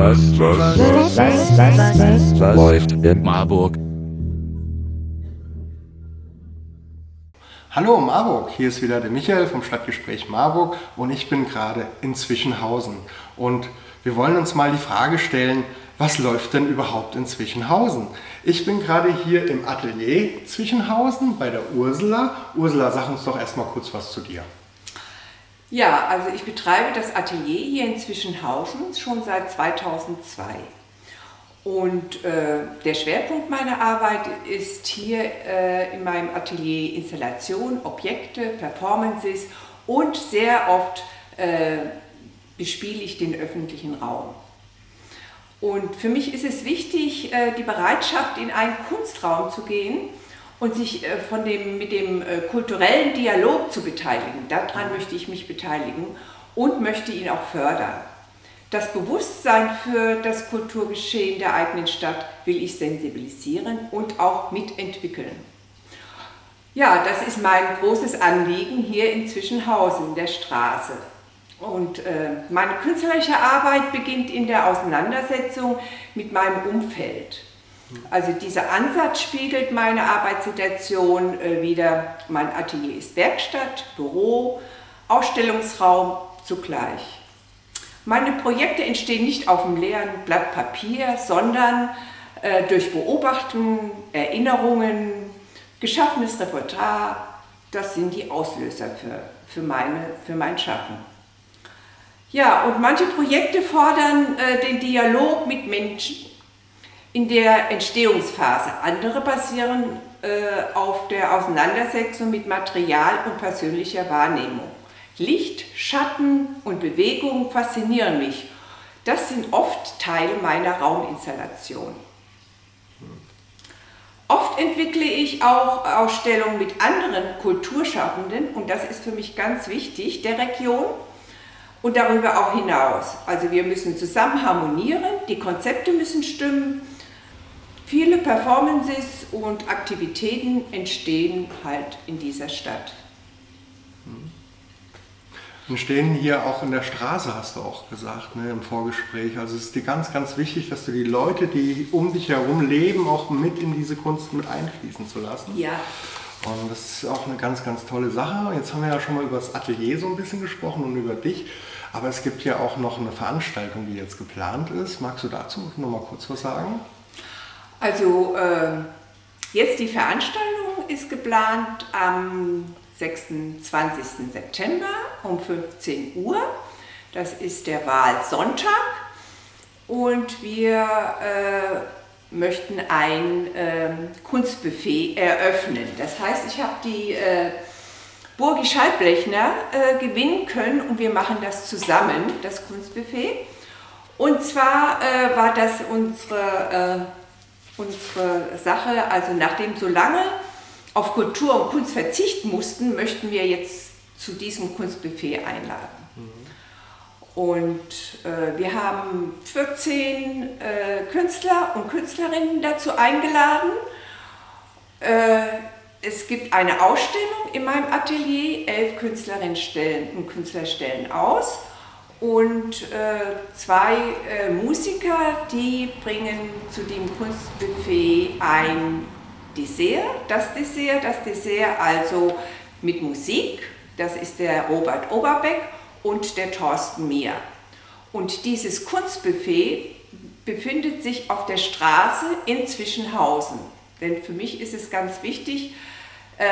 was, was, was, was, was, was läuft in Marburg? Hallo Marburg, hier ist wieder der Michael vom Stadtgespräch Marburg und ich bin gerade in Zwischenhausen. Und wir wollen uns mal die Frage stellen, was läuft denn überhaupt in Zwischenhausen? Ich bin gerade hier im Atelier Zwischenhausen bei der Ursula. Ursula, sag uns doch erstmal kurz was zu dir. Ja, also ich betreibe das Atelier hier in Zwischenhausen schon seit 2002. Und äh, der Schwerpunkt meiner Arbeit ist hier äh, in meinem Atelier Installation, Objekte, Performances und sehr oft äh, bespiele ich den öffentlichen Raum. Und für mich ist es wichtig, äh, die Bereitschaft, in einen Kunstraum zu gehen und sich äh, von dem, mit dem äh, kulturellen Dialog zu beteiligen. Daran möchte ich mich beteiligen und möchte ihn auch fördern. Das Bewusstsein für das Kulturgeschehen der eigenen Stadt will ich sensibilisieren und auch mitentwickeln. Ja, das ist mein großes Anliegen hier in Zwischenhausen, der Straße. Und äh, meine künstlerische Arbeit beginnt in der Auseinandersetzung mit meinem Umfeld. Also dieser Ansatz spiegelt meine Arbeitssituation äh, wieder. Mein Atelier ist Werkstatt, Büro, Ausstellungsraum zugleich. Meine Projekte entstehen nicht auf dem leeren Blatt Papier, sondern äh, durch Beobachten, Erinnerungen, geschaffenes Repertoire. Das sind die Auslöser für, für, meine, für mein Schaffen. Ja, und manche Projekte fordern äh, den Dialog mit Menschen in der Entstehungsphase. Andere basieren äh, auf der Auseinandersetzung mit Material und persönlicher Wahrnehmung. Licht, Schatten und Bewegung faszinieren mich. Das sind oft Teile meiner Rauminstallation. Oft entwickle ich auch Ausstellungen mit anderen Kulturschaffenden und das ist für mich ganz wichtig, der Region und darüber auch hinaus. Also wir müssen zusammen harmonieren, die Konzepte müssen stimmen. Viele Performances und Aktivitäten entstehen halt in dieser Stadt. Entstehen hier auch in der Straße, hast du auch gesagt, ne, im Vorgespräch. Also es ist dir ganz, ganz wichtig, dass du die Leute, die um dich herum leben, auch mit in diese Kunst mit einfließen zu lassen. Ja. Und das ist auch eine ganz, ganz tolle Sache. Jetzt haben wir ja schon mal über das Atelier so ein bisschen gesprochen und über dich. Aber es gibt ja auch noch eine Veranstaltung, die jetzt geplant ist. Magst du dazu noch mal kurz was sagen? Also äh, jetzt die Veranstaltung ist geplant am 26. September um 15 Uhr. Das ist der Wahlsonntag und wir äh, möchten ein äh, Kunstbuffet eröffnen. Das heißt, ich habe die äh, Burgi Schallblechner äh, gewinnen können und wir machen das zusammen, das Kunstbuffet. Und zwar äh, war das unsere, äh, unsere Sache, also nachdem so lange auf Kultur und Kunst verzichten mussten, möchten wir jetzt zu diesem Kunstbuffet einladen. Und äh, wir haben 14 äh, Künstler und Künstlerinnen dazu eingeladen. Äh, es gibt eine Ausstellung in meinem Atelier, elf Künstlerinnen stellen, und Künstler stellen aus und äh, zwei äh, Musiker, die bringen zu dem Kunstbuffet ein Dessert, das Dessert, das Dessert also mit Musik, das ist der Robert Oberbeck und der Thorsten Mier. Und dieses Kunstbuffet befindet sich auf der Straße in Zwischenhausen. Denn für mich ist es ganz wichtig, äh,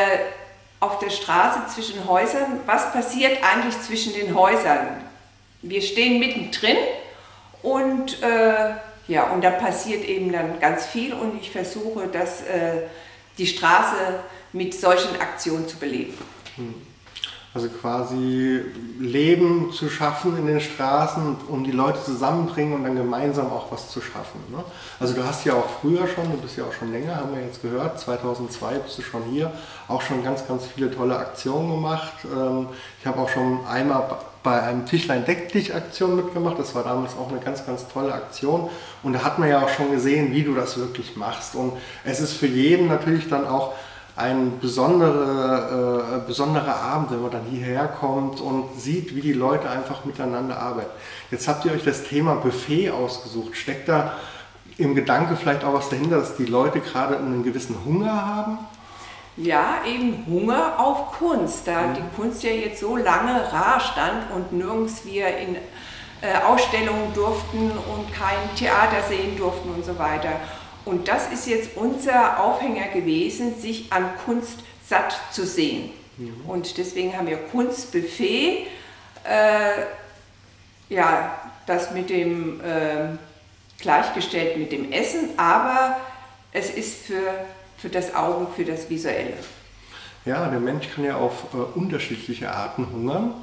auf der Straße zwischen Häusern, was passiert eigentlich zwischen den Häusern? Wir stehen mittendrin und, äh, ja, und da passiert eben dann ganz viel und ich versuche, das, äh, die Straße mit solchen Aktionen zu beleben. Hm. Also quasi Leben zu schaffen in den Straßen, um die Leute zusammenbringen und dann gemeinsam auch was zu schaffen. Ne? Also du hast ja auch früher schon, du bist ja auch schon länger, haben wir jetzt gehört, 2002 bist du schon hier, auch schon ganz, ganz viele tolle Aktionen gemacht. Ähm, ich habe auch schon einmal bei einem Tischlein Deck dich Aktion mitgemacht, das war damals auch eine ganz, ganz tolle Aktion und da hat man ja auch schon gesehen, wie du das wirklich machst und es ist für jeden natürlich dann auch ein besondere, äh, besonderer Abend, wenn man dann hierher kommt und sieht, wie die Leute einfach miteinander arbeiten. Jetzt habt ihr euch das Thema Buffet ausgesucht. Steckt da im Gedanke vielleicht auch was dahinter, dass die Leute gerade einen gewissen Hunger haben? Ja, eben Hunger auf Kunst. Da die Kunst ja jetzt so lange rar stand und nirgends wir in äh, Ausstellungen durften und kein Theater sehen durften und so weiter. Und das ist jetzt unser Aufhänger gewesen, sich an Kunst satt zu sehen. Mhm. Und deswegen haben wir Kunstbuffet. Äh, ja, das mit dem äh, gleichgestellt mit dem Essen, aber es ist für, für das Auge, für das Visuelle. Ja, der Mensch kann ja auf äh, unterschiedliche Arten hungern.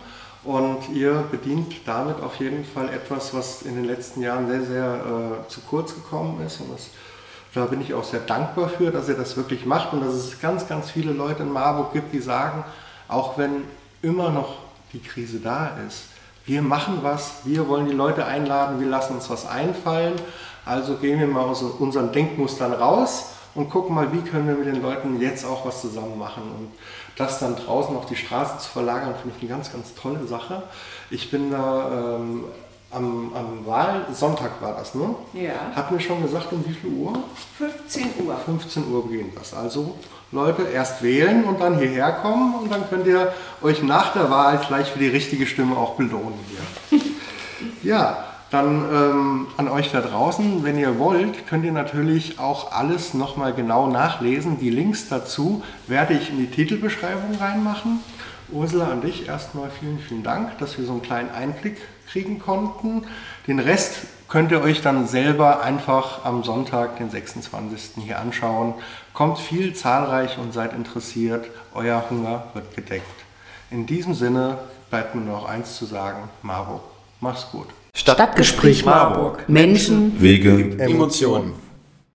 Und ihr bedient damit auf jeden Fall etwas, was in den letzten Jahren sehr, sehr äh, zu kurz gekommen ist. Und das, da bin ich auch sehr dankbar für, dass ihr das wirklich macht und dass es ganz, ganz viele Leute in Marburg gibt, die sagen, auch wenn immer noch die Krise da ist, wir machen was, wir wollen die Leute einladen, wir lassen uns was einfallen. Also gehen wir mal aus unseren Denkmustern raus und gucken mal, wie können wir mit den Leuten jetzt auch was zusammen machen. Und das dann draußen auf die Straße zu verlagern, finde ich eine ganz, ganz tolle Sache. Ich bin da ähm, am, am Wahlsonntag war das, ne? Ja. Hat mir schon gesagt, um wie viel Uhr? 15 Uhr. 15 Uhr beginnt das. Also Leute, erst wählen und dann hierher kommen und dann könnt ihr euch nach der Wahl gleich für die richtige Stimme auch belohnen hier. ja, dann ähm, an euch da draußen, wenn ihr wollt, könnt ihr natürlich auch alles nochmal genau nachlesen. Die Links dazu werde ich in die Titelbeschreibung reinmachen. Ursula, an dich erstmal vielen, vielen Dank, dass wir so einen kleinen Einblick kriegen konnten. Den Rest könnt ihr euch dann selber einfach am Sonntag, den 26. hier anschauen. Kommt viel zahlreich und seid interessiert. Euer Hunger wird gedeckt. In diesem Sinne bleibt mir noch eins zu sagen. Marburg, mach's gut. Stadtgespräch Marburg. Menschen, Wege, Emotionen.